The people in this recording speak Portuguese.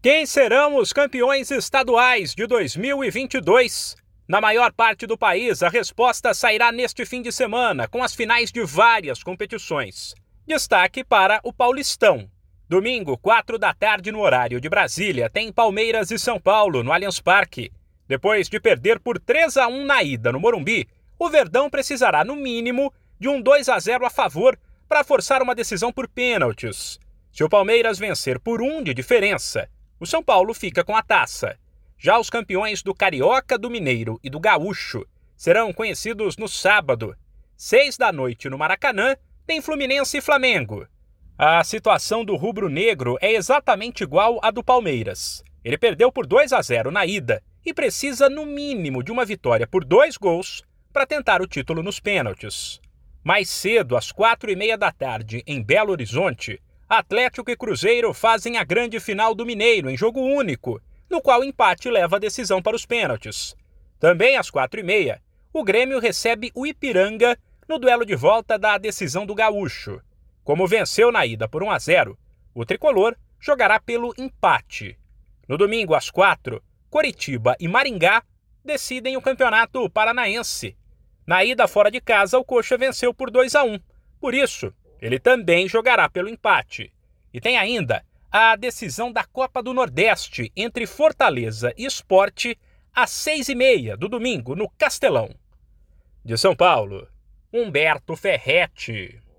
Quem serão os campeões estaduais de 2022? Na maior parte do país, a resposta sairá neste fim de semana, com as finais de várias competições. Destaque para o Paulistão. Domingo, 4 da tarde, no horário de Brasília, tem Palmeiras e São Paulo, no Allianz Parque. Depois de perder por 3 a 1 na ida no Morumbi, o Verdão precisará, no mínimo, de um 2 a 0 a favor para forçar uma decisão por pênaltis. Se o Palmeiras vencer por um de diferença, o São Paulo fica com a taça. Já os campeões do Carioca, do Mineiro e do Gaúcho serão conhecidos no sábado. Seis da noite no Maracanã, tem Fluminense e Flamengo. A situação do rubro-negro é exatamente igual à do Palmeiras. Ele perdeu por 2 a 0 na ida e precisa, no mínimo, de uma vitória por dois gols para tentar o título nos pênaltis. Mais cedo, às quatro e meia da tarde, em Belo Horizonte, Atlético e Cruzeiro fazem a grande final do Mineiro em jogo único no qual o empate leva a decisão para os pênaltis. Também às quatro e meia, o Grêmio recebe o Ipiranga no duelo de volta da decisão do Gaúcho. Como venceu na ida por 1 a 0, o tricolor jogará pelo empate. No domingo às quatro, Coritiba e Maringá decidem o Campeonato Paranaense. Na ida fora de casa, o Coxa venceu por 2 a 1. Por isso, ele também jogará pelo empate. E tem ainda a decisão da Copa do Nordeste entre Fortaleza e Esporte às seis e meia do domingo no Castelão. De São Paulo, Humberto Ferretti.